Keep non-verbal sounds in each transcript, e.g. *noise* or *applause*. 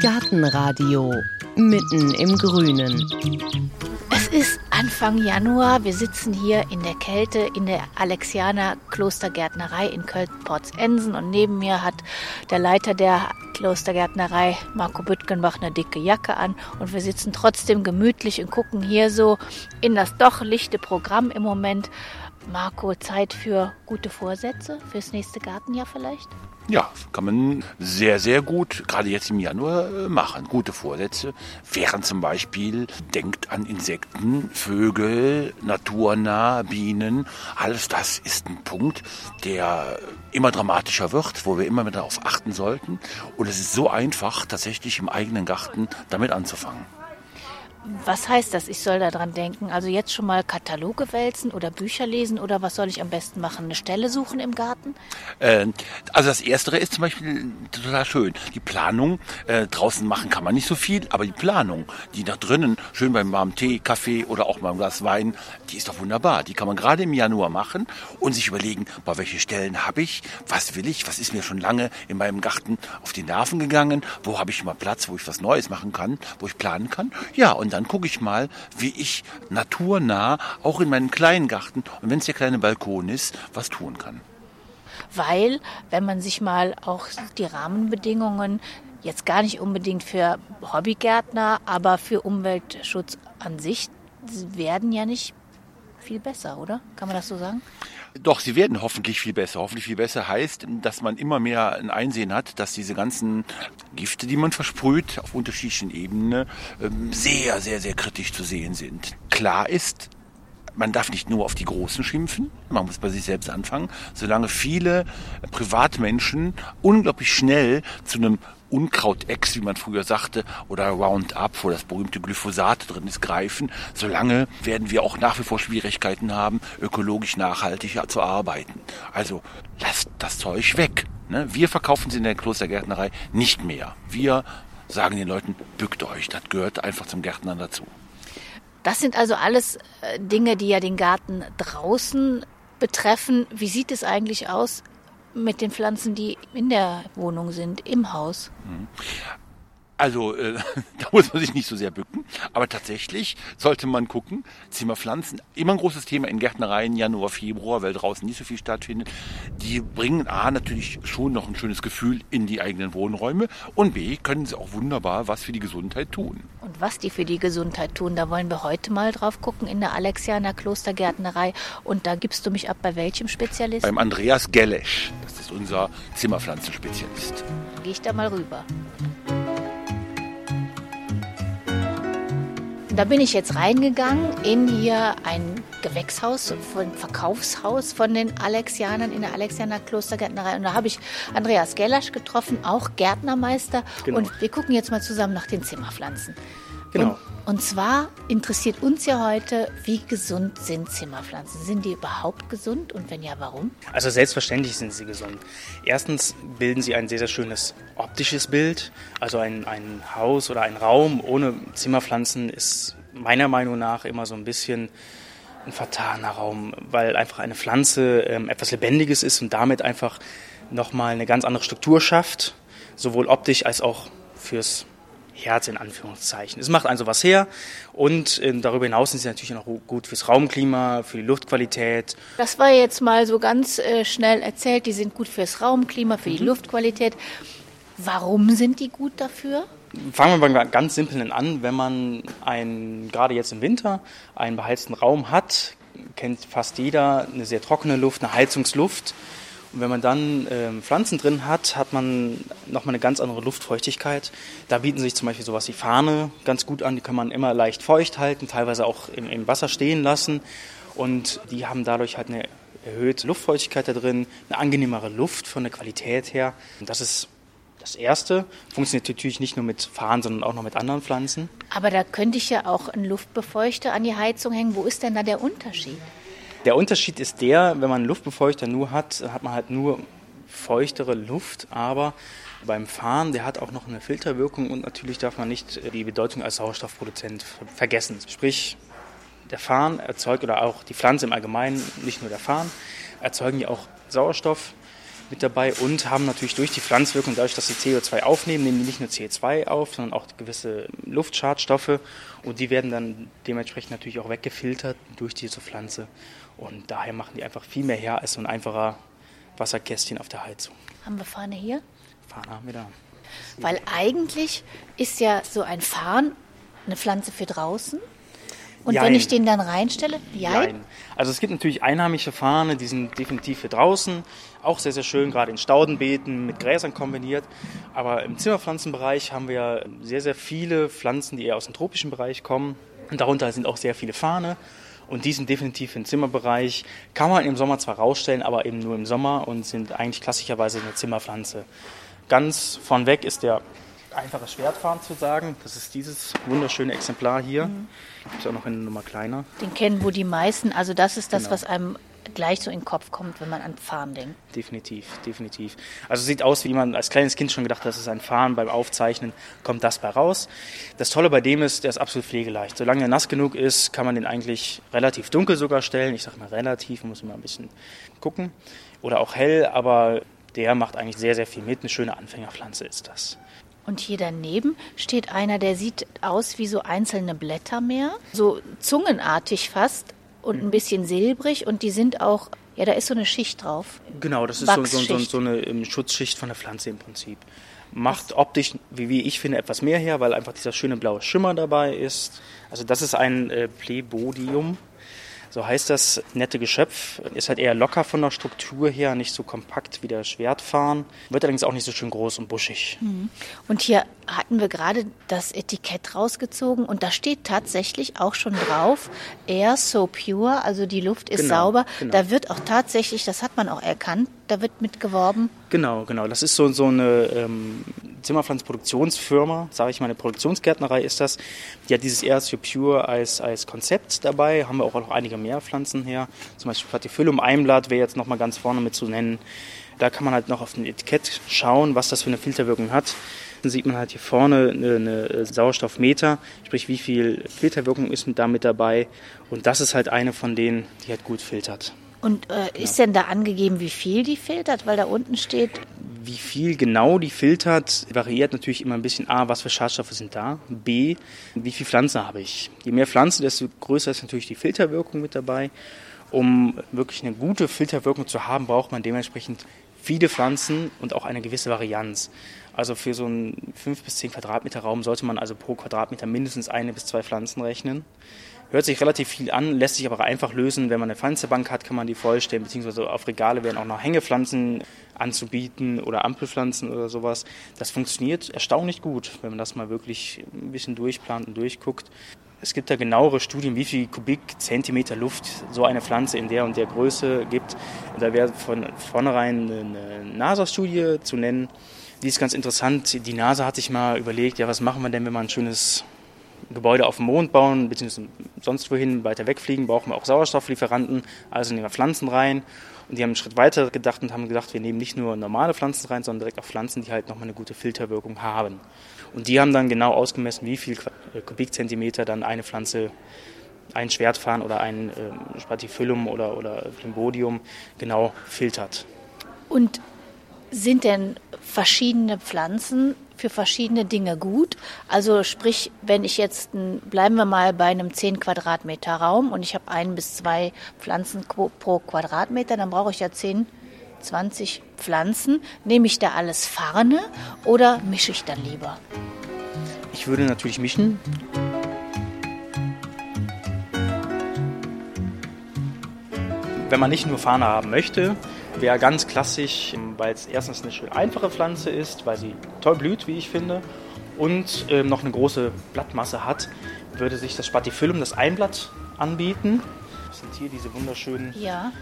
Gartenradio mitten im Grünen. Es ist Anfang Januar. Wir sitzen hier in der Kälte in der Alexianer Klostergärtnerei in Köln-Porzensen und neben mir hat der Leiter der Klostergärtnerei Marco Büttgenbach eine dicke Jacke an und wir sitzen trotzdem gemütlich und gucken hier so in das doch lichte Programm im Moment. Marco, Zeit für gute Vorsätze fürs nächste Gartenjahr vielleicht? Ja, kann man sehr, sehr gut, gerade jetzt im Januar, äh, machen. Gute Vorsätze wären zum Beispiel, denkt an Insekten, Vögel, naturnah, Bienen. Alles das ist ein Punkt, der immer dramatischer wird, wo wir immer mehr darauf achten sollten. Und es ist so einfach, tatsächlich im eigenen Garten damit anzufangen. Was heißt das? Ich soll daran denken. Also jetzt schon mal Kataloge wälzen oder Bücher lesen oder was soll ich am besten machen? Eine Stelle suchen im Garten? Äh, also das Erstere ist zum Beispiel total schön. Die Planung äh, draußen machen kann man nicht so viel, aber die Planung, die nach drinnen schön beim warmen Tee, Kaffee oder auch beim Glas Wein, die ist doch wunderbar. Die kann man gerade im Januar machen und sich überlegen, bei welche Stellen habe ich, was will ich, was ist mir schon lange in meinem Garten auf die Nerven gegangen, wo habe ich mal Platz, wo ich was Neues machen kann, wo ich planen kann. Ja, und dann gucke ich mal, wie ich naturnah auch in meinem kleinen Garten und wenn es der kleine Balkon ist, was tun kann. Weil, wenn man sich mal auch die Rahmenbedingungen jetzt gar nicht unbedingt für Hobbygärtner, aber für Umweltschutz an sich werden ja nicht viel besser, oder? Kann man das so sagen? Doch, sie werden hoffentlich viel besser. Hoffentlich viel besser heißt, dass man immer mehr ein Einsehen hat, dass diese ganzen Gifte, die man versprüht, auf unterschiedlichen Ebenen ähm, sehr, sehr, sehr kritisch zu sehen sind. Klar ist, man darf nicht nur auf die Großen schimpfen, man muss bei sich selbst anfangen. Solange viele Privatmenschen unglaublich schnell zu einem Unkrautex, wie man früher sagte, oder Roundup, wo das berühmte Glyphosat drin ist, greifen, solange werden wir auch nach wie vor Schwierigkeiten haben, ökologisch nachhaltig zu arbeiten. Also lasst das Zeug weg. Ne? Wir verkaufen es in der Klostergärtnerei nicht mehr. Wir sagen den Leuten, bückt euch, das gehört einfach zum Gärtnern dazu. Das sind also alles äh, Dinge, die ja den Garten draußen betreffen. Wie sieht es eigentlich aus mit den Pflanzen, die in der Wohnung sind, im Haus? Also äh, *laughs* da muss man sich nicht so sehr bücken, aber tatsächlich sollte man gucken, Zimmerpflanzen, immer ein großes Thema in Gärtnereien, Januar, Februar, weil draußen nicht so viel stattfindet. Die bringen A natürlich schon noch ein schönes Gefühl in die eigenen Wohnräume und B können sie auch wunderbar was für die Gesundheit tun. Und was die für die Gesundheit tun, da wollen wir heute mal drauf gucken in der Alexianer Klostergärtnerei. Und da gibst du mich ab bei welchem Spezialisten? Beim Andreas Gelesch, das ist unser Zimmerpflanzenspezialist. Gehe ich da mal rüber. Da bin ich jetzt reingegangen in hier ein Gewächshaus, ein Verkaufshaus von den Alexianern in der Alexianer Klostergärtnerei. Und da habe ich Andreas Gellasch getroffen, auch Gärtnermeister. Genau. Und wir gucken jetzt mal zusammen nach den Zimmerpflanzen. Genau. Und, und zwar interessiert uns ja heute, wie gesund sind Zimmerpflanzen? Sind die überhaupt gesund und wenn ja, warum? Also selbstverständlich sind sie gesund. Erstens bilden sie ein sehr, sehr schönes optisches Bild. Also ein, ein Haus oder ein Raum ohne Zimmerpflanzen ist meiner Meinung nach immer so ein bisschen ein vertaner Raum, weil einfach eine Pflanze ähm, etwas Lebendiges ist und damit einfach nochmal eine ganz andere Struktur schafft, sowohl optisch als auch fürs Herz in Anführungszeichen. Es macht also was her und äh, darüber hinaus sind sie natürlich auch gut fürs Raumklima, für die Luftqualität. Das war jetzt mal so ganz äh, schnell erzählt, die sind gut fürs Raumklima, für die mhm. Luftqualität. Warum sind die gut dafür? Fangen wir mal ganz simpel an. Wenn man ein, gerade jetzt im Winter einen beheizten Raum hat, kennt fast jeder eine sehr trockene Luft, eine Heizungsluft. Und wenn man dann ähm, Pflanzen drin hat, hat man nochmal eine ganz andere Luftfeuchtigkeit. Da bieten sich zum Beispiel sowas wie Fahne ganz gut an. Die kann man immer leicht feucht halten, teilweise auch im, im Wasser stehen lassen. Und die haben dadurch halt eine erhöhte Luftfeuchtigkeit da drin, eine angenehmere Luft von der Qualität her. Und das ist das erste. Funktioniert natürlich nicht nur mit Fahnen, sondern auch noch mit anderen Pflanzen. Aber da könnte ich ja auch einen Luftbefeuchter an die Heizung hängen. Wo ist denn da der Unterschied? Der Unterschied ist der, wenn man einen Luftbefeuchter nur hat, hat man halt nur feuchtere Luft, aber beim Fahren, der hat auch noch eine Filterwirkung und natürlich darf man nicht die Bedeutung als Sauerstoffproduzent vergessen. Sprich, der Farn erzeugt oder auch die Pflanze im Allgemeinen, nicht nur der Farn, erzeugen ja auch Sauerstoff, mit dabei und haben natürlich durch die Pflanzwirkung, dadurch, dass sie CO2 aufnehmen, nehmen die nicht nur CO2 auf, sondern auch gewisse Luftschadstoffe und die werden dann dementsprechend natürlich auch weggefiltert durch diese Pflanze. Und daher machen die einfach viel mehr her als so ein einfacher Wasserkästchen auf der Heizung. Haben wir Fahne hier? Fahne haben wir da. Weil eigentlich ist ja so ein Farn eine Pflanze für draußen. Und Jein. wenn ich den dann reinstelle, ja, Nein. Also es gibt natürlich einheimische Fahne, die sind definitiv für draußen. Auch sehr, sehr schön, gerade in Staudenbeeten mit Gräsern kombiniert. Aber im Zimmerpflanzenbereich haben wir sehr, sehr viele Pflanzen, die eher aus dem tropischen Bereich kommen. Und darunter sind auch sehr viele Fahne. Und die sind definitiv im Zimmerbereich. Kann man im Sommer zwar rausstellen, aber eben nur im Sommer und sind eigentlich klassischerweise eine Zimmerpflanze. Ganz vornweg ist der einfache Schwertfarn zu sagen. Das ist dieses wunderschöne Exemplar hier. Gibt es auch noch eine Nummer kleiner. den kennen wohl die meisten. Also das ist das, Genau. was einem gleich so in den Kopf kommt, wenn man an Farn denkt. Definitiv, definitiv. Also sieht aus, wie man als kleines Kind schon gedacht hat, das ist ein Fahren. Beim Aufzeichnen kommt das bei raus. Das Tolle bei dem ist, der ist absolut pflegeleicht. Solange er nass genug ist, kann man den eigentlich relativ dunkel sogar stellen. Ich sage mal relativ, muss immer ein bisschen gucken. Oder auch hell, aber der macht eigentlich sehr, sehr viel mit. Eine schöne Anfängerpflanze ist das. Und hier daneben steht einer, der sieht aus wie so einzelne Blätter mehr, so zungenartig fast und ein bisschen silbrig und die sind auch, ja, da ist so eine Schicht drauf. Genau, das ist so, so, so, eine ähm, Schutzschicht von der Pflanze im Prinzip. Macht optisch, wie, wie ich finde, etwas mehr her, weil einfach dieser schöne blaue Schimmer dabei ist. Also das ist ein äh, Plebodium. So heißt das nette Geschöpf. Ist halt eher locker von der Struktur her, nicht so kompakt wie der Schwertfarn. Wird allerdings auch nicht so schön groß und buschig. Und hier hatten wir gerade das Etikett rausgezogen und da steht tatsächlich auch schon drauf, Air so pure, also die Luft ist Genau, sauber. genau. Da wird auch tatsächlich, das hat man auch erkannt, da wird mit geworben. Genau, genau. Das ist so, so eine ähm, Zimmerpflanzenproduktionsfirma, sage ich mal, eine Produktionsgärtnerei ist das. Die hat dieses Earth for Pure als, als Konzept dabei. Haben wir auch noch einige mehr Pflanzen her. Zum Beispiel Platyphyllum Einblatt wäre jetzt nochmal ganz vorne mit zu nennen. Da kann man halt noch auf dem Etikett schauen, was das für eine Filterwirkung hat. Dann sieht man halt hier vorne eine, eine Sauerstoffmeter, sprich wie viel Filterwirkung ist da mit dabei. Und das ist halt eine von denen, die halt gut filtert. Und äh, ist denn da angegeben, wie viel die filtert? Weil da unten steht, Wie viel genau die filtert, variiert natürlich immer ein bisschen. A, was für Schadstoffe sind da? B, wie viel Pflanze habe ich? Je mehr Pflanze, desto größer ist natürlich die Filterwirkung mit dabei. Um wirklich eine gute Filterwirkung zu haben, braucht man dementsprechend viele Pflanzen und auch eine gewisse Varianz. Also für so einen 5 bis 10 Quadratmeter Raum sollte man also pro Quadratmeter mindestens eine bis zwei Pflanzen rechnen. Hört sich relativ viel an, lässt sich aber einfach lösen. Wenn man eine Pflanzebank hat, kann man die vollstellen, beziehungsweise auf Regale werden auch noch Hängepflanzen anzubieten oder Ampelpflanzen oder sowas. Das funktioniert erstaunlich gut, wenn man das mal wirklich ein bisschen durchplant und durchguckt. Es gibt da genauere Studien, wie viel Kubikzentimeter Luft so eine Pflanze in der und der Größe gibt. Da wäre von vornherein eine NASA-Studie zu nennen. Die ist ganz interessant. Die NASA hat sich mal überlegt, ja, was machen wir denn, wenn wir ein schönes Gebäude auf dem Mond bauen, beziehungsweise sonst wohin weiter wegfliegen, brauchen wir auch Sauerstofflieferanten, also nehmen wir Pflanzen rein. Und die haben einen Schritt weiter gedacht und haben gedacht, wir nehmen nicht nur normale Pflanzen rein, sondern direkt auch Pflanzen, die halt nochmal eine gute Filterwirkung haben. Und die haben dann genau ausgemessen, wie viel äh, Kubikzentimeter dann eine Pflanze, ein Schwertfarn oder ein ähm, Spathiphyllum oder, oder Plimbodium genau filtert. und sind denn verschiedene Pflanzen für verschiedene Dinge gut? Also sprich, wenn ich jetzt, bleiben wir mal bei einem 10 Quadratmeter Raum und ich habe ein bis zwei Pflanzen pro Quadratmeter, dann brauche ich ja 10, 20 Pflanzen. Nehme ich da alles Farne oder mische ich dann lieber? Ich würde natürlich mischen. Wenn man nicht nur Fahne haben möchte, wäre ganz klassisch, weil es erstens eine schön einfache Pflanze ist, weil sie toll blüht, wie ich finde, und ähm, noch eine große Blattmasse hat, würde sich das Spathiphyllum, das Einblatt, anbieten. Das sind hier diese wunderschönen Ja.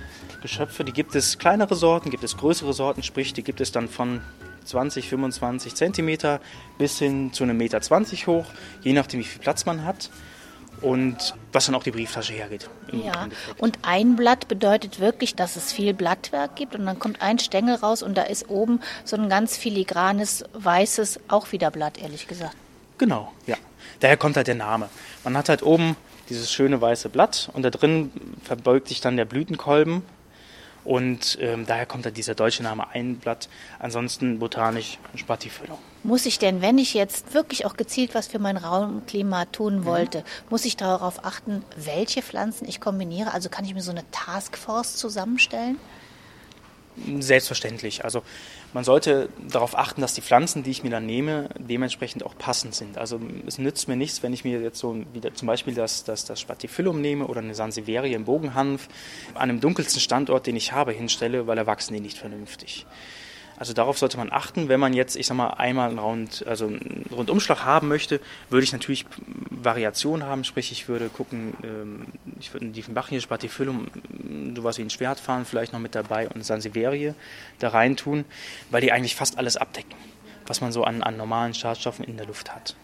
Geschöpfe. Die gibt es kleinere Sorten, gibt es größere Sorten, sprich, die gibt es dann von 20, 25 Zentimeter bis hin zu einem Meter 20 hoch, je nachdem, wie viel Platz man hat und was dann auch die Brieftasche hergeht. Ja, und ein Blatt bedeutet wirklich, dass es viel Blattwerk gibt und dann kommt ein Stängel raus und da ist oben so ein ganz filigranes, weißes, auch wieder Blatt, ehrlich gesagt. Genau, ja. Daher kommt halt der Name. Man hat halt oben dieses schöne weiße Blatt und da drin verbeugt sich dann der Blütenkolben Und ähm, daher kommt da dieser deutsche Name Einblatt. Ansonsten botanisch Spatifilum. Muss ich denn, wenn ich jetzt wirklich auch gezielt was für mein Raumklima tun wollte, mhm. muss ich darauf achten, welche Pflanzen ich kombiniere? Also kann ich mir so eine Taskforce zusammenstellen? Selbstverständlich. Also man sollte darauf achten, dass die Pflanzen, die ich mir dann nehme, dementsprechend auch passend sind. Also es nützt mir nichts, wenn ich mir jetzt so wieder zum Beispiel das, das, das Spatifilum nehme oder eine Sansevierie im Bogenhanf an einem dunkelsten Standort, den ich habe, hinstelle, weil da wachsen die nicht vernünftig. Also darauf sollte man achten. Wenn man jetzt, ich sag mal, einmal einen, Round, also einen Rundumschlag haben möchte, würde ich natürlich Variationen haben. Sprich, ich würde gucken, ähm, ich würde einen Diefenbachia, Spatifilum, sowas wie ein Schwertfahren vielleicht noch mit dabei und Sansevierie da rein tun, weil die eigentlich fast alles abdecken, was man so an, an normalen Schadstoffen in der Luft hat.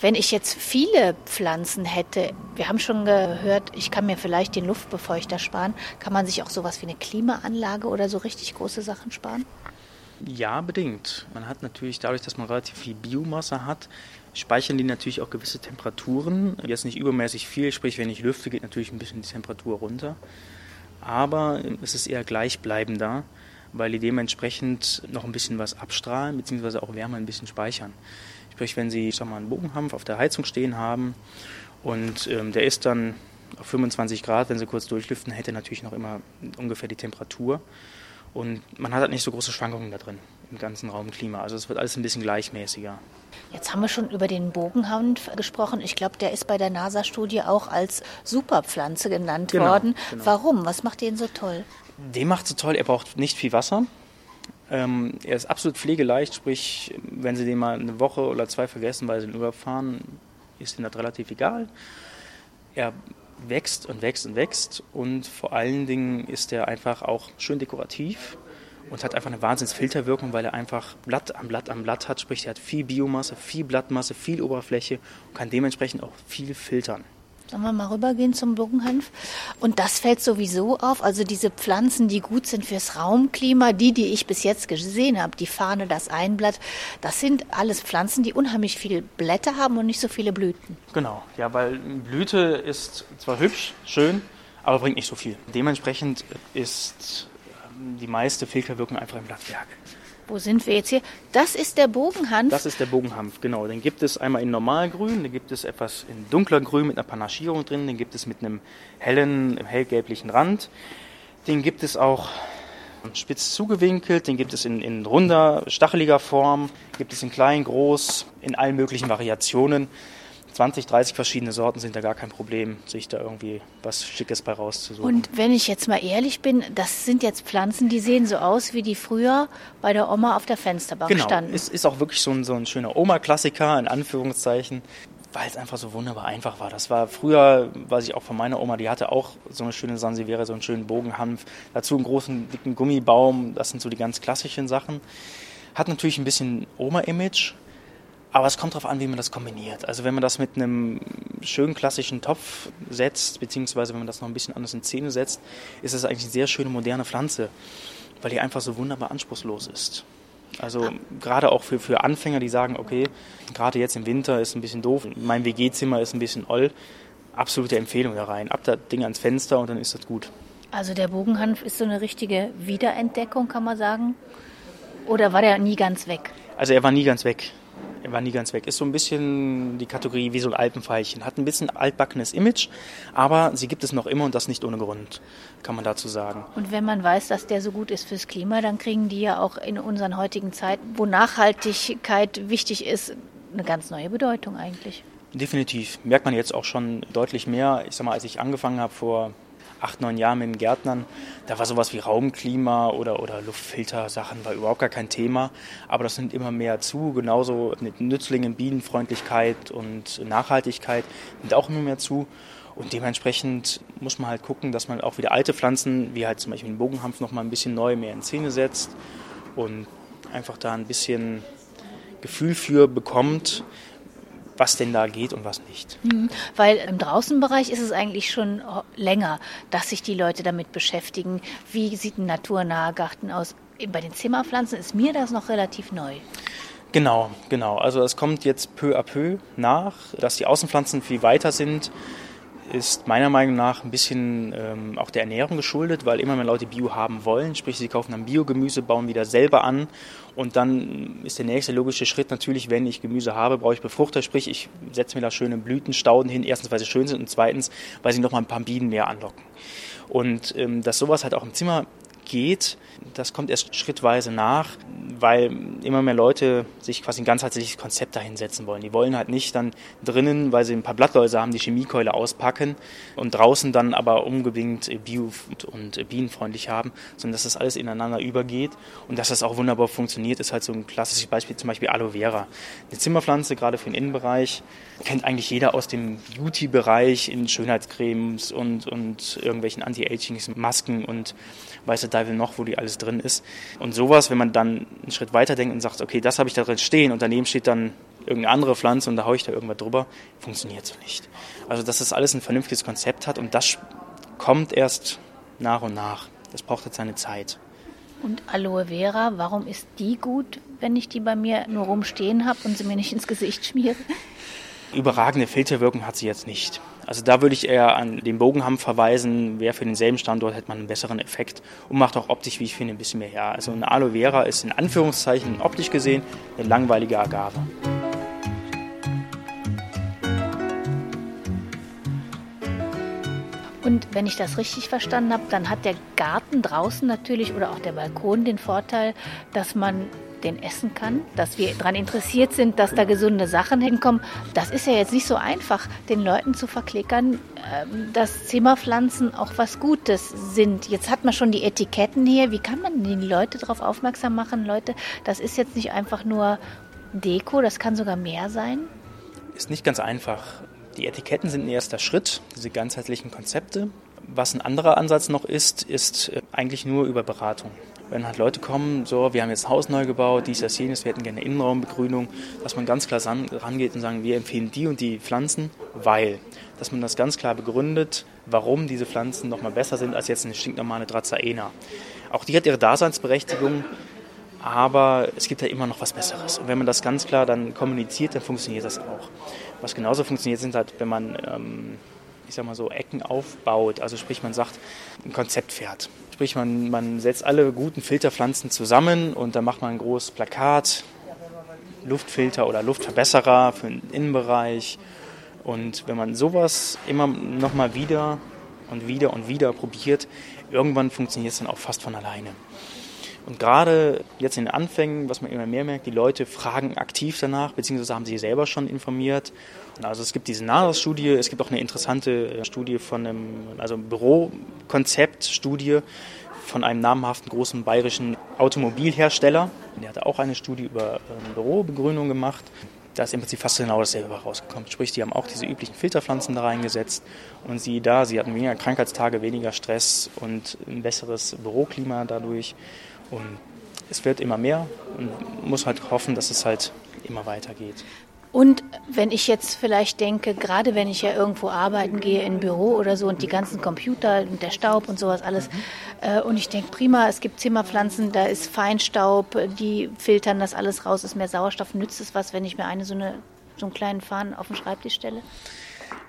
Wenn ich jetzt viele Pflanzen hätte, wir haben schon gehört, ich kann mir vielleicht den Luftbefeuchter sparen, kann man sich auch sowas wie eine Klimaanlage oder so richtig große Sachen sparen? Ja, bedingt. Man hat natürlich dadurch, dass man relativ viel Biomasse hat, speichern die natürlich auch gewisse Temperaturen. Jetzt nicht übermäßig viel, sprich, wenn ich lüfte, geht natürlich ein bisschen die Temperatur runter. Aber es ist eher gleichbleibender, weil die dementsprechend noch ein bisschen was abstrahlen, beziehungsweise auch Wärme ein bisschen speichern. Sprich, wenn Sie ich sag mal, einen Bogenhampf auf der Heizung stehen haben und ähm, der ist dann auf 25 Grad, wenn Sie kurz durchlüften, hätte natürlich noch immer ungefähr die Temperatur. Und man hat halt nicht so große Schwankungen da drin im ganzen Raumklima. Also es wird alles ein bisschen gleichmäßiger. Jetzt haben wir schon über den Bogenhanf gesprochen. Ich glaube, der ist bei der NASA-Studie auch als Superpflanze genannt genau, worden. Genau. Warum? Was macht den so toll? Den macht so toll, er braucht nicht viel Wasser. Ähm, er ist absolut pflegeleicht, sprich, wenn Sie den mal eine Woche oder zwei vergessen, weil Sie den Urlaub fahren, ist Ihnen das relativ egal. Er wächst und wächst und wächst und vor allen Dingen ist er einfach auch schön dekorativ und hat einfach eine Wahnsinnsfilterwirkung, weil er einfach Blatt am Blatt am Blatt hat, sprich er hat viel Biomasse, viel Blattmasse, viel Oberfläche und kann dementsprechend auch viel filtern. Sollen wir mal rübergehen zum Bogenhanf? Und das fällt sowieso auf. Also diese Pflanzen, die gut sind fürs Raumklima, die, die ich bis jetzt gesehen habe, die Fahne, das Einblatt, das sind alles Pflanzen, die unheimlich viele Blätter haben und nicht so viele Blüten. Genau, ja, weil Blüte ist zwar hübsch, schön, aber bringt nicht so viel. Dementsprechend ist ähm, die meiste Filterwirkung einfach im Blattwerk. Wo sind wir jetzt hier? Das ist der Bogenhanf. Das ist der Bogenhanf, genau. Den gibt es einmal in normalgrün, den gibt es etwas in dunkler Grün mit einer Panaschierung drin, den gibt es mit einem hellen, hellgelblichen Rand. Den gibt es auch spitz zugewinkelt, den gibt es in, in runder, stacheliger Form, gibt es in klein, groß, in allen möglichen Variationen. 20, 30 verschiedene Sorten sind da gar kein Problem, sich da irgendwie was Schickes bei rauszusuchen. Und wenn ich jetzt mal ehrlich bin, das sind jetzt Pflanzen, die sehen so aus, wie die früher bei der Oma auf der Fensterbank genau. standen. Genau, es ist auch wirklich so ein, so ein schöner Oma-Klassiker, in Anführungszeichen, weil es einfach so wunderbar einfach war. Das war früher, weiß ich auch von meiner Oma, die hatte auch so eine schöne Sansiviere, so einen schönen Bogenhanf, dazu einen großen, dicken Gummibaum, das sind so die ganz klassischen Sachen. Hat natürlich ein bisschen Oma-Image, aber es kommt darauf an, wie man das kombiniert. Also wenn man das mit einem schönen klassischen Topf setzt, beziehungsweise wenn man das noch ein bisschen anders in Szene setzt, ist es eigentlich eine sehr schöne moderne Pflanze, weil die einfach so wunderbar anspruchslos ist. Also gerade auch für, für Anfänger, die sagen, okay, gerade jetzt im Winter ist ein bisschen doof, mein WG-Zimmer ist ein bisschen oll, absolute Empfehlung da rein. Ab das Ding ans Fenster und dann ist das gut. Also der Bogenhanf ist so eine richtige Wiederentdeckung, kann man sagen? Oder war der nie ganz weg? Also er war nie ganz weg. War nie ganz weg. Ist so ein bisschen die Kategorie wie so ein Alpenfeilchen. Hat ein bisschen altbackenes Image, aber sie gibt es noch immer und das nicht ohne Grund, kann man dazu sagen. Und wenn man weiß, dass der so gut ist fürs Klima, dann kriegen die ja auch in unseren heutigen Zeiten, wo Nachhaltigkeit wichtig ist, eine ganz neue Bedeutung eigentlich. Definitiv. Merkt man jetzt auch schon deutlich mehr. Ich sag mal, als ich angefangen habe vor acht, neun Jahren mit den Gärtnern, da war sowas wie Raumklima oder, oder Luftfiltersachen war überhaupt gar kein Thema. Aber das nimmt immer mehr zu. Genauso mit Nützlingen, Bienenfreundlichkeit und Nachhaltigkeit nimmt auch immer mehr zu. Und dementsprechend muss man halt gucken, dass man auch wieder alte Pflanzen, wie halt zum Beispiel den Bogenhampf, noch mal ein bisschen neu mehr in Szene setzt und einfach da ein bisschen Gefühl für bekommt, was denn da geht und was nicht. Mhm, weil im Draußenbereich ist es eigentlich schon länger, dass sich die Leute damit beschäftigen. Wie sieht ein naturnaher Garten aus? Bei den Zimmerpflanzen ist mir das noch relativ neu. Genau, genau. Also es kommt jetzt peu à peu nach, dass die Außenpflanzen viel weiter sind. Ist meiner Meinung nach ein bisschen ähm, auch der Ernährung geschuldet, weil immer mehr Leute Bio haben wollen. Sprich, sie kaufen dann Biogemüse, bauen wieder selber an. Und dann ist der nächste logische Schritt natürlich, wenn ich Gemüse habe, brauche ich Befruchter. Sprich, ich setze mir da schöne Blütenstauden hin. Erstens, weil sie schön sind und zweitens, weil sie noch mal ein paar Bienen mehr anlocken. Und ähm, dass sowas halt auch im Zimmer geht, das kommt erst schrittweise nach, weil immer mehr Leute sich quasi ein ganzheitliches Konzept dahinsetzen wollen. Die wollen halt nicht dann drinnen, weil sie ein paar Blattläuse haben, die Chemiekeule auspacken und draußen dann aber unbedingt bio- und bienenfreundlich haben, sondern dass das alles ineinander übergeht und dass das auch wunderbar funktioniert, ist halt so ein klassisches Beispiel, zum Beispiel Aloe Vera. Eine Zimmerpflanze, gerade für den Innenbereich, kennt eigentlich jeder aus dem Beauty-Bereich in Schönheitscremes und, und irgendwelchen Anti-Aging-Masken und weiß der Teufel noch, wo die alles drin ist. Und sowas, wenn man dann einen Schritt weiter denkt und sagt, okay, das habe ich da drin stehen und daneben steht dann irgendeine andere Pflanze und da haue ich da irgendwas drüber, funktioniert so nicht. Also, dass das alles ein vernünftiges Konzept hat und das kommt erst nach und nach. Das braucht jetzt seine Zeit. Und Aloe Vera, warum ist die gut, wenn ich die bei mir nur rumstehen habe und sie mir nicht ins Gesicht schmiere? Überragende Filterwirkung hat sie jetzt nicht. Also da würde ich eher an den Bogenhamm verweisen. Wer für denselben Standort hätte man einen besseren Effekt und macht auch optisch, wie ich finde, ein bisschen mehr her. Also eine Aloe Vera ist in Anführungszeichen optisch gesehen eine langweilige Agave. Und wenn ich das richtig verstanden habe, dann hat der Garten draußen natürlich oder auch der Balkon den Vorteil, dass man den essen kann, dass wir daran interessiert sind, dass da gesunde Sachen hinkommen. Das ist ja jetzt nicht so einfach, den Leuten zu verklickern, ähm, dass Zimmerpflanzen auch was Gutes sind. Jetzt hat man schon die Etiketten hier. Wie kann man die Leute darauf aufmerksam machen? Leute, das ist jetzt nicht einfach nur Deko, das kann sogar mehr sein. Ist nicht ganz einfach. Die Etiketten sind ein erster Schritt, diese ganzheitlichen Konzepte. Was ein anderer Ansatz noch ist, ist äh, eigentlich nur über Beratung. Wenn halt Leute kommen, so, wir haben jetzt ein Haus neu gebaut, dies, das, jenes, wir hätten gerne Innenraumbegrünung, dass man ganz klar rangeht und sagen, wir empfehlen die und die Pflanzen, weil, dass man das ganz klar begründet, warum diese Pflanzen nochmal besser sind als jetzt eine stinknormale Dracaena. Auch die hat ihre Daseinsberechtigung, aber es gibt ja immer noch was Besseres. Und wenn man das ganz klar dann kommuniziert, dann funktioniert das auch. Was genauso funktioniert, sind halt, wenn man, ähm, ich sag mal so, Ecken aufbaut. Also sprich, man sagt, ein Konzept fährt. Sprich, man, man setzt alle guten Filterpflanzen zusammen und dann macht man ein großes Plakat, Luftfilter oder Luftverbesserer für den Innenbereich. Und wenn man sowas immer nochmal wieder und wieder und wieder probiert, irgendwann funktioniert es dann auch fast von alleine. Und gerade jetzt in den Anfängen, was man immer mehr merkt, die Leute fragen aktiv danach, beziehungsweise haben sich selber schon informiert. Also es gibt diese NARAS-Studie, es gibt auch eine interessante äh, Studie von einem, also Bürokonzept-Studie von einem namhaften großen bayerischen Automobilhersteller. Der hatte auch eine Studie über ähm, Bürobegrünung gemacht. Da ist im Prinzip fast genau dasselbe rausgekommen. Sprich, die haben auch diese üblichen Filterpflanzen da reingesetzt und sie da, sie hatten weniger Krankheitstage, weniger Stress und ein besseres Büroklima dadurch. Und es wird immer mehr und muss halt hoffen, dass es halt immer weitergeht. Und wenn ich jetzt vielleicht denke, gerade wenn ich ja irgendwo arbeiten gehe, in ein Büro oder so und die ganzen Computer und der Staub und sowas alles, äh, und ich denke, prima, es gibt Zimmerpflanzen, da ist Feinstaub, die filtern das alles raus, ist mehr Sauerstoff, nützt es was, wenn ich mir eine so, eine, so einen kleinen Fahnen auf den Schreibtisch stelle?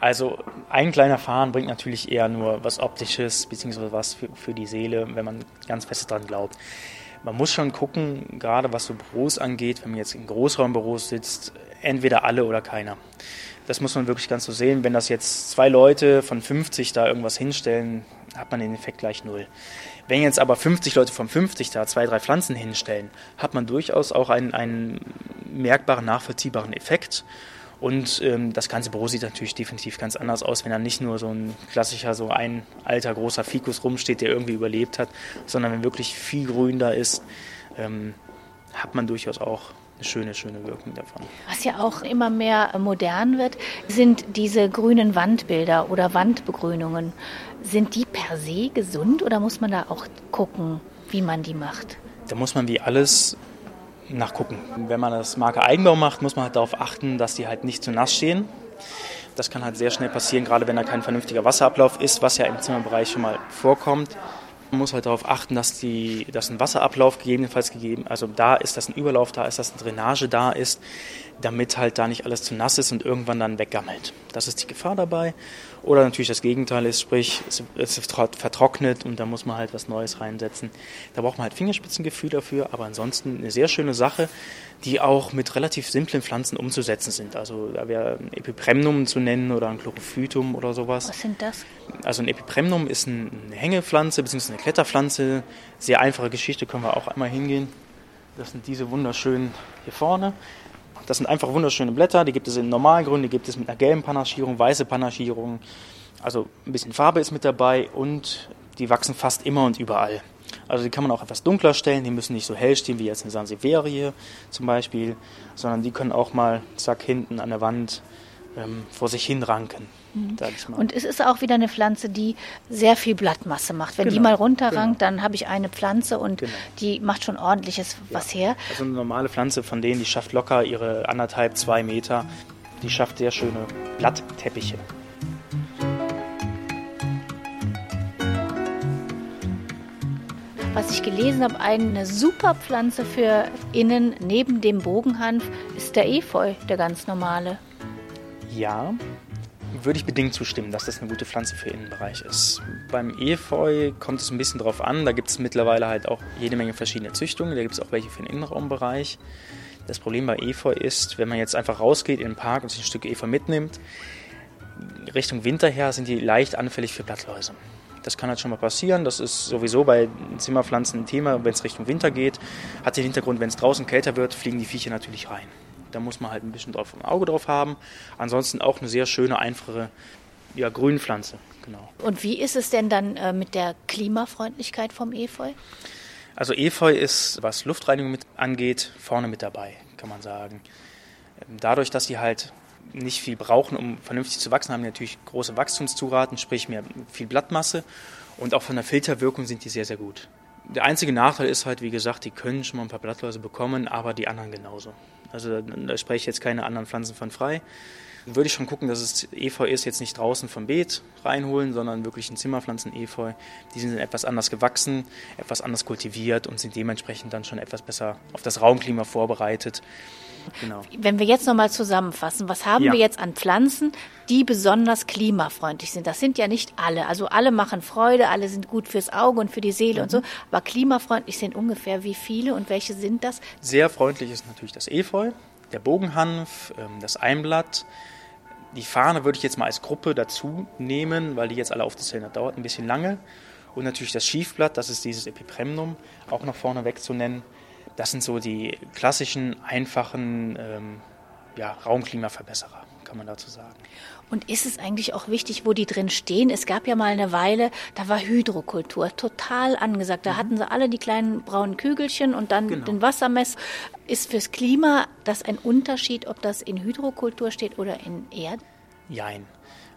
Also ein kleiner Fahnen bringt natürlich eher nur was Optisches, beziehungsweise was für, für die Seele, wenn man ganz fest daran glaubt. Man muss schon gucken, gerade was so Büros angeht, wenn man jetzt in Großraumbüros sitzt, entweder alle oder keiner. Das muss man wirklich ganz so sehen. Wenn das jetzt zwei Leute von 50 da irgendwas hinstellen, hat man den Effekt gleich null. Wenn jetzt aber 50 Leute von 50 da zwei, drei Pflanzen hinstellen, hat man durchaus auch einen, einen merkbaren, nachvollziehbaren Effekt. Und ähm, das ganze Büro sieht natürlich definitiv ganz anders aus, wenn da nicht nur so ein klassischer, so ein alter großer Fikus rumsteht, der irgendwie überlebt hat, sondern wenn wirklich viel Grün da ist, ähm, hat man durchaus auch eine schöne, schöne Wirkung davon. Was ja auch immer mehr modern wird, sind diese grünen Wandbilder oder Wandbegrünungen. Sind die per se gesund oder muss man da auch gucken, wie man die macht? Da muss man wie alles nachgucken. Wenn man das Marke Eigenbau macht, muss man halt darauf achten, dass die halt nicht zu nass stehen. Das kann halt sehr schnell passieren, gerade wenn da kein vernünftiger Wasserablauf ist, was ja im Zimmerbereich schon mal vorkommt. Man muss halt darauf achten, dass, die, dass ein Wasserablauf gegebenenfalls gegeben, also da ist, dass ein Überlauf da ist, dass eine Drainage da ist, damit halt da nicht alles zu nass ist und irgendwann dann weggammelt. Das ist die Gefahr dabei. Oder natürlich das Gegenteil ist, sprich, es, es vertrocknet und da muss man halt was Neues reinsetzen. Da braucht man halt Fingerspitzengefühl dafür, aber ansonsten eine sehr schöne Sache, die auch mit relativ simplen Pflanzen umzusetzen sind. Also da wäre ein Epipremnum zu nennen oder ein Chlorophytum oder sowas. Was sind das? Also ein Epipremnum ist eine Hängepflanze bzw. eine Kletterpflanze. Sehr einfache Geschichte, können wir auch einmal hingehen. Das sind diese wunderschönen hier vorne. Das sind einfach wunderschöne Blätter, die gibt es in Normalgrün, die gibt es mit einer gelben Panaschierung, weiße Panaschierung. Also ein bisschen Farbe ist mit dabei und die wachsen fast immer und überall. Also die kann man auch etwas dunkler stellen, die müssen nicht so hell stehen wie jetzt eine Sansevierie zum Beispiel, sondern die können auch mal, zack, hinten an der Wand ähm, vor sich hin ranken. Mhm. Und es ist auch wieder eine Pflanze, die sehr viel Blattmasse macht. Wenn genau, die mal runterrankt, genau. dann habe ich eine Pflanze und genau. die macht schon ordentliches ja. was her. Also eine normale Pflanze von denen, die schafft locker ihre anderthalb, zwei Meter. Die schafft sehr schöne Blattteppiche. Was ich gelesen habe, eine super Pflanze für innen neben dem Bogenhanf ist der Efeu, der ganz normale. Ja, würde ich bedingt zustimmen, dass das eine gute Pflanze für Innenbereich ist. Beim Efeu kommt es ein bisschen drauf an. Da gibt es mittlerweile halt auch jede Menge verschiedene Züchtungen. Da gibt es auch welche für den Innenraumbereich. Das Problem bei Efeu ist, wenn man jetzt einfach rausgeht in den Park und sich ein Stück Efeu mitnimmt, Richtung Winter her sind die leicht anfällig für Blattläuse. Das kann halt schon mal passieren. Das ist sowieso bei Zimmerpflanzen ein Thema. Wenn es Richtung Winter geht, hat den Hintergrund, wenn es draußen kälter wird, fliegen die Viecher natürlich rein. Da muss man halt ein bisschen drauf, ein Auge drauf haben. Ansonsten auch eine sehr schöne, einfache ja, Grünpflanze. Genau. Und wie ist es denn dann äh, mit der Klimafreundlichkeit vom Efeu? Also Efeu ist, was Luftreinigung mit angeht, vorne mit dabei, kann man sagen. Ähm, dadurch, dass die halt nicht viel brauchen, um vernünftig zu wachsen, haben die natürlich große Wachstumszuraten, sprich mehr viel Blattmasse. Und auch von der Filterwirkung sind die sehr, sehr gut. Der einzige Nachteil ist halt, wie gesagt, die können schon mal ein paar Blattläuse bekommen, aber die anderen genauso. Also da spreche ich jetzt keine anderen Pflanzen von frei. Würde ich schon gucken, dass es Efeu ist, jetzt nicht draußen vom Beet reinholen, sondern wirklich ein Zimmerpflanzen-Efeu. Die sind etwas anders gewachsen, etwas anders kultiviert und sind dementsprechend dann schon etwas besser auf das Raumklima vorbereitet. Genau. Wenn wir jetzt nochmal zusammenfassen, was haben ja. wir jetzt an Pflanzen, die besonders klimafreundlich sind? Das sind ja nicht alle. Also alle machen Freude, alle sind gut fürs Auge und für die Seele mhm. und so. Mhm. Aber klimafreundlich sind ungefähr wie viele und welche sind das? Sehr freundlich ist natürlich das Efeu, der Bogenhanf, ähm, das Einblatt. Die Fahne würde ich jetzt mal als Gruppe dazu nehmen, weil die jetzt alle aufzuzählen, das dauert ein bisschen lange. Und natürlich das Schiefblatt, das ist dieses Epipremnum, auch noch vorne weg zu nennen. Das sind so die klassischen, einfachen ähm, ja, Raumklimaverbesserer, kann man dazu sagen. Und ist es eigentlich auch wichtig, wo die drin stehen? Es gab ja mal eine Weile, da war Hydrokultur total angesagt. Da mhm. hatten sie alle die kleinen braunen Kügelchen und dann genau. den Wassermess. Ist fürs Klima das ein Unterschied, ob das in Hydrokultur steht oder in Erd? Jein.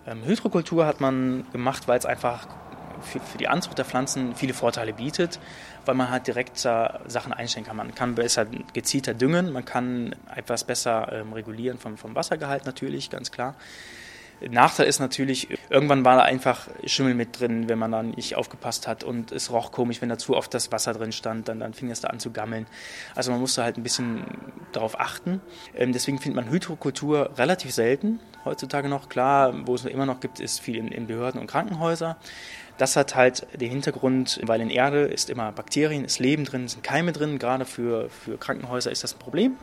Ähm, Hydrokultur hat man gemacht, weil es einfach für, für die Anzucht der Pflanzen viele Vorteile bietet, weil man halt direkt Sachen einstellen kann. Man kann besser gezielter düngen, man kann etwas besser ähm, regulieren vom, vom Wassergehalt natürlich, ganz klar. Nachteil ist natürlich, irgendwann war da einfach Schimmel mit drin, wenn man da nicht aufgepasst hat und es roch komisch, wenn da zu oft das Wasser drin stand, dann, dann fing es da an zu gammeln. Also man musste halt ein bisschen darauf achten. Ähm, deswegen findet man Hydrokultur relativ selten heutzutage noch. Klar, wo es immer noch gibt, ist viel in, in Behörden und Krankenhäusern. Das hat halt den Hintergrund, weil in Erde ist immer Bakterien, ist Leben drin, sind Keime drin. Gerade für, für Krankenhäuser ist das ein Problem,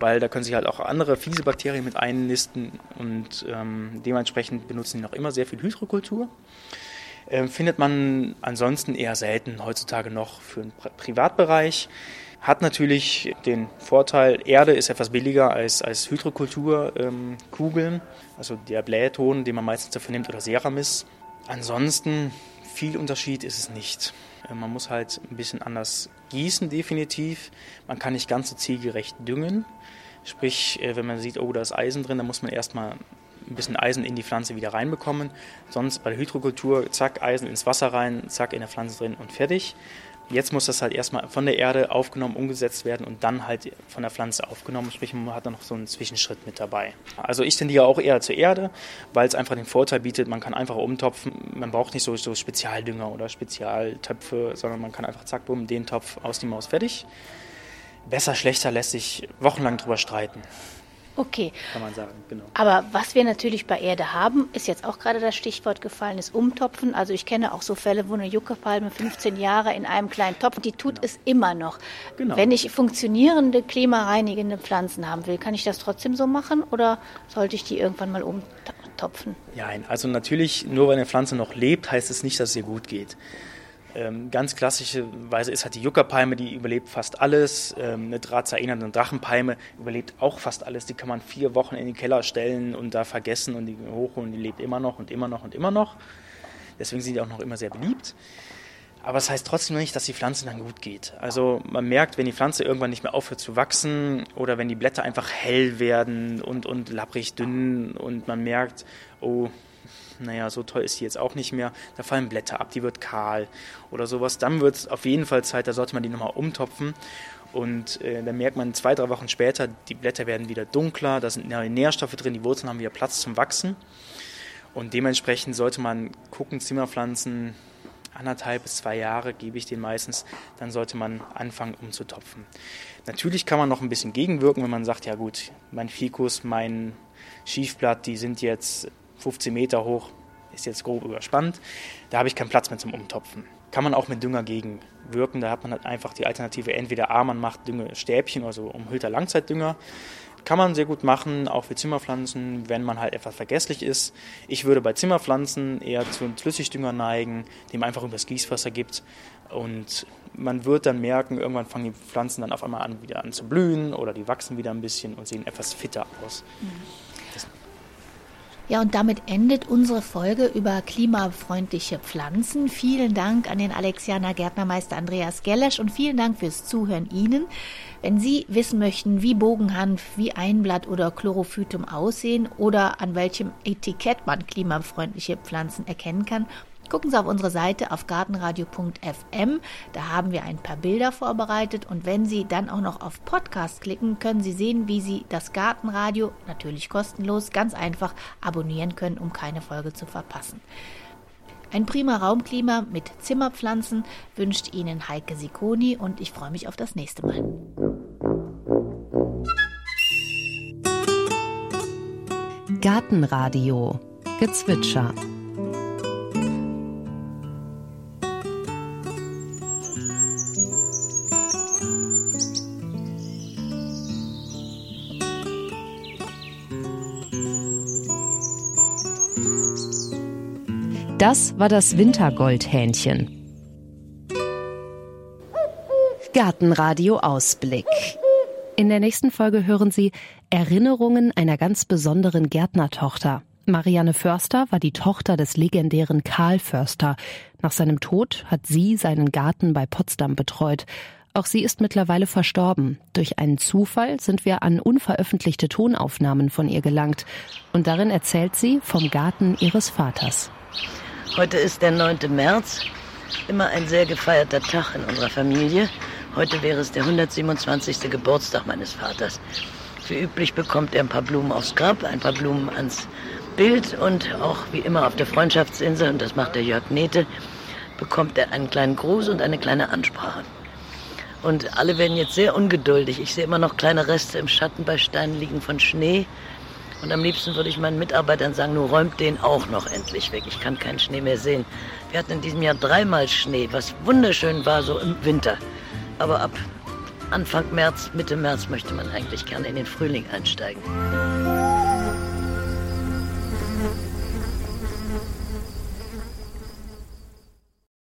weil da können sich halt auch andere fiese Bakterien mit einnisten und ähm, dementsprechend benutzen die noch immer sehr viel Hydrokultur. Ähm, findet man ansonsten eher selten heutzutage noch für den Privatbereich. Hat natürlich den Vorteil, Erde ist etwas billiger als, als Hydrokulturkugeln, ähm, also der Blähton, den man meistens dafür nimmt, oder Ceramis. Ansonsten viel Unterschied ist es nicht. Äh, man muss halt ein bisschen anders gießen, definitiv. Man kann nicht ganz so zielgerecht düngen. Sprich, äh, wenn man sieht, oh, da ist Eisen drin, dann muss man erstmal ein bisschen Eisen in die Pflanze wieder reinbekommen. Sonst bei der Hydrokultur, zack, Eisen ins Wasser rein, zack, in der Pflanze drin und fertig. Jetzt muss das halt erstmal von der Erde aufgenommen, umgesetzt werden und dann halt von der Pflanze aufgenommen. Sprich, man hat dann noch so einen Zwischenschritt mit dabei. Also ich tendiere auch eher zur Erde, weil es einfach den Vorteil bietet, man kann einfach umtopfen. Man braucht nicht so, so Spezialdünger oder Spezialtöpfe, sondern man kann einfach zack, bumm, den Topf aus die Maus fertig. Besser, schlechter lässt sich wochenlang drüber streiten. Okay. Kann man sagen, genau. Aber was wir natürlich bei Erde haben, ist jetzt auch gerade das Stichwort gefallen, ist Umtopfen. Also ich kenne auch so Fälle, wo eine Juckepalme 15 Jahre in einem kleinen Topf, die tut genau. es immer noch. Genau. Wenn ich funktionierende, klimareinigende Pflanzen haben will, kann ich das trotzdem so machen oder sollte ich die irgendwann mal umtopfen? Ja, also natürlich, nur weil eine Pflanze noch lebt, heißt es nicht, dass es ihr gut geht. Ähm, ganz klassischerweise ist halt die Juckerpalme, die überlebt fast alles. Ähm, eine Dracaena, eine Drachenpalme überlebt auch fast alles. Die kann man vier Wochen in den Keller stellen und da vergessen und die hochholen. Die lebt immer noch und immer noch und immer noch. Deswegen sind die auch noch immer sehr beliebt. Aber es das heißt trotzdem nicht, dass die Pflanze dann gut geht. Also man merkt, wenn die Pflanze irgendwann nicht mehr aufhört zu wachsen oder wenn die Blätter einfach hell werden und, und lapprig dünn und man merkt, oh, naja, so toll ist die jetzt auch nicht mehr, da fallen Blätter ab, die wird kahl oder sowas, dann wird es auf jeden Fall Zeit, da sollte man die nochmal umtopfen. Und äh, dann merkt man zwei, drei Wochen später, die Blätter werden wieder dunkler, da sind neue Nährstoffe drin, die Wurzeln haben wieder Platz zum Wachsen. Und dementsprechend sollte man gucken, Zimmerpflanzen, anderthalb bis zwei Jahre gebe ich den meistens, dann sollte man anfangen umzutopfen. Natürlich kann man noch ein bisschen gegenwirken, wenn man sagt, ja gut, mein Fikus, mein Schiefblatt, die sind jetzt 15 Meter hoch, ist jetzt grob überspannt. Da habe ich keinen Platz mehr zum Umtopfen. Kann man auch mit Dünger gegenwirken. Da hat man halt einfach die Alternative, entweder A, man macht Düngestäbchen, also umhüllter Langzeitdünger. Kann man sehr gut machen, auch für Zimmerpflanzen, wenn man halt etwas vergesslich ist. Ich würde bei Zimmerpflanzen eher zu einem Flüssigdünger neigen, dem einfach übers Gießwasser gibt. Und man wird dann merken, irgendwann fangen die Pflanzen dann auf einmal an, wieder an zu blühen oder die wachsen wieder ein bisschen und sehen etwas fitter aus. Mhm. Ja, und damit endet unsere Folge über klimafreundliche Pflanzen. Vielen Dank an den Alexianer Gärtnermeister Andreas Gellesch und vielen Dank fürs Zuhören Ihnen. Wenn Sie wissen möchten, wie Bogenhanf, wie Einblatt oder Chlorophytum aussehen oder an welchem Etikett man klimafreundliche Pflanzen erkennen kann, Gucken Sie auf unsere Seite auf gartenradio.fm. Da haben wir ein paar Bilder vorbereitet. Und wenn Sie dann auch noch auf Podcast klicken, können Sie sehen, wie Sie das Gartenradio, natürlich kostenlos, ganz einfach abonnieren können, um keine Folge zu verpassen. Ein prima Raumklima mit Zimmerpflanzen wünscht Ihnen Heike Sikoni und ich freue mich auf das nächste Mal. Gartenradio Gezwitscher Das war das Wintergoldhähnchen. Gartenradio Ausblick. In der nächsten Folge hören Sie Erinnerungen einer ganz besonderen Gärtnertochter. Marianne Förster war die Tochter des legendären Karl Förster. Nach seinem Tod hat sie seinen Garten bei Potsdam betreut. Auch sie ist mittlerweile verstorben. Durch einen Zufall sind wir an unveröffentlichte Tonaufnahmen von ihr gelangt. Und darin erzählt sie vom Garten ihres Vaters. Heute ist der 9. März, immer ein sehr gefeierter Tag in unserer Familie. Heute wäre es der 127. Geburtstag meines Vaters. Wie üblich bekommt er ein paar Blumen aufs Grab, ein paar Blumen ans Bild und auch wie immer auf der Freundschaftsinsel, und das macht der Jörg Nete, bekommt er einen kleinen Gruß und eine kleine Ansprache. Und alle werden jetzt sehr ungeduldig. Ich sehe immer noch kleine Reste im Schatten bei Steinen liegen von Schnee. Und am liebsten würde ich meinen Mitarbeitern sagen, nur räumt den auch noch endlich weg. Ich kann keinen Schnee mehr sehen. Wir hatten in diesem Jahr dreimal Schnee, was wunderschön war, so im Winter. Aber ab Anfang März, Mitte März möchte man eigentlich gerne in den Frühling einsteigen.